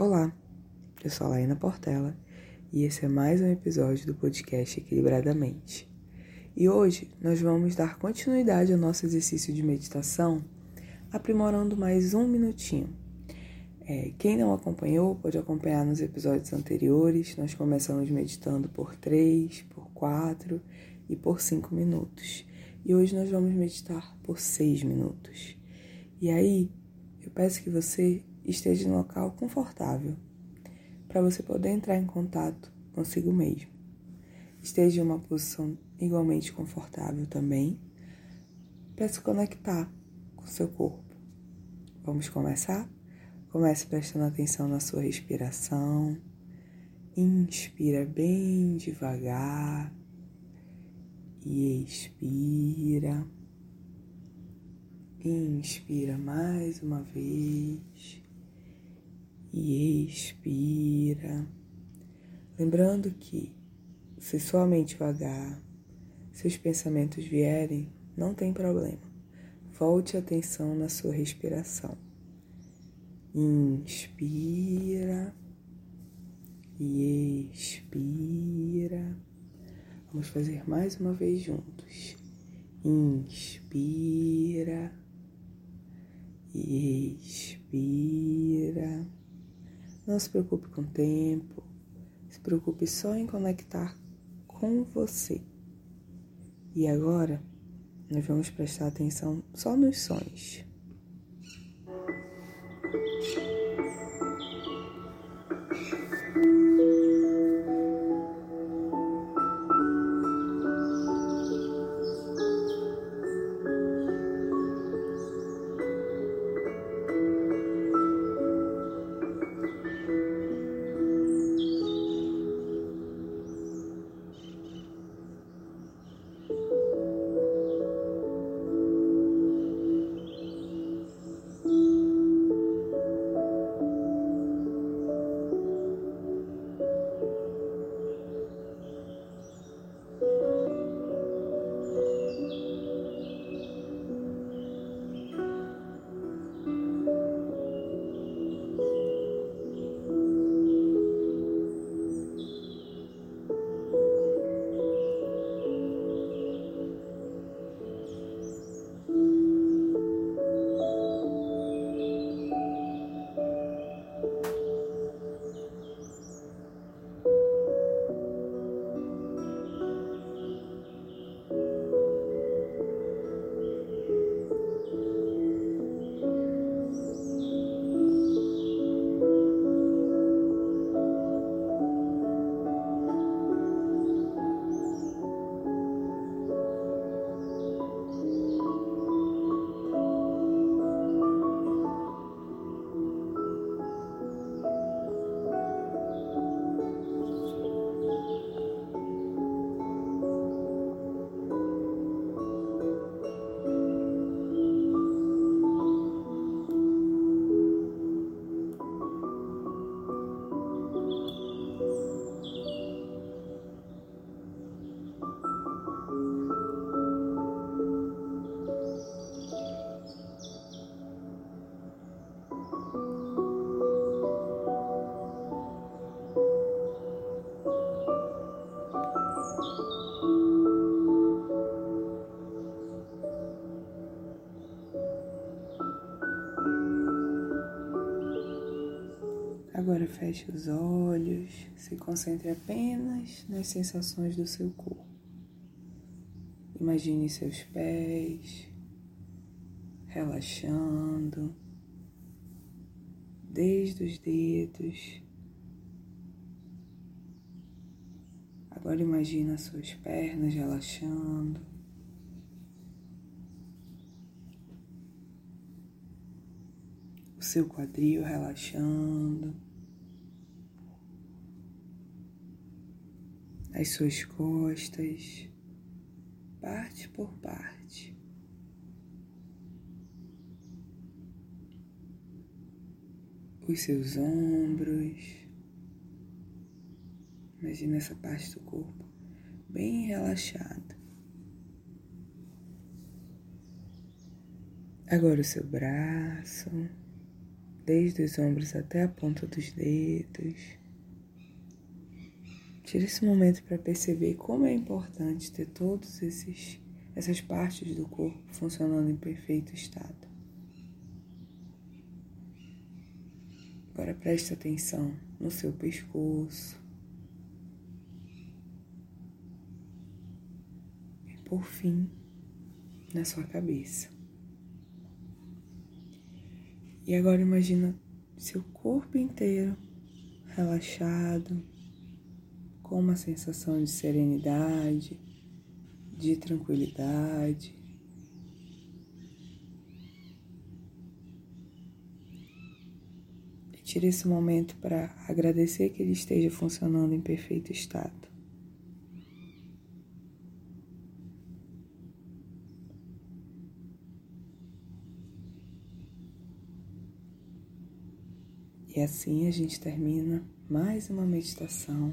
Olá, eu sou a Laina Portela e esse é mais um episódio do podcast Equilibradamente. E hoje nós vamos dar continuidade ao nosso exercício de meditação, aprimorando mais um minutinho. É, quem não acompanhou pode acompanhar nos episódios anteriores. Nós começamos meditando por 3, por 4 e por 5 minutos. E hoje nós vamos meditar por 6 minutos. E aí, eu peço que você esteja em local confortável, para você poder entrar em contato consigo mesmo. Esteja em uma posição igualmente confortável também, para se conectar com seu corpo. Vamos começar? Comece prestando atenção na sua respiração. Inspira bem devagar e expira. Inspira mais uma vez e expira. Lembrando que, se sua mente vagar, seus pensamentos vierem, não tem problema. Volte a atenção na sua respiração. Inspira e expira. Vamos fazer mais uma vez juntos. Inspira e expira. Não se preocupe com o tempo, se preocupe só em conectar com você. E agora, nós vamos prestar atenção só nos sons. Agora feche os olhos, se concentre apenas nas sensações do seu corpo. Imagine seus pés relaxando, desde os dedos. Agora imagine as suas pernas relaxando. O seu quadril relaxando. As suas costas, parte por parte. Os seus ombros. Imagina essa parte do corpo bem relaxada. Agora o seu braço, desde os ombros até a ponta dos dedos. Tire esse momento para perceber como é importante ter todos esses essas partes do corpo funcionando em perfeito estado. Agora preste atenção no seu pescoço. E por fim, na sua cabeça. E agora imagina seu corpo inteiro relaxado, com uma sensação de serenidade, de tranquilidade. E tire esse momento para agradecer que ele esteja funcionando em perfeito estado. E assim a gente termina mais uma meditação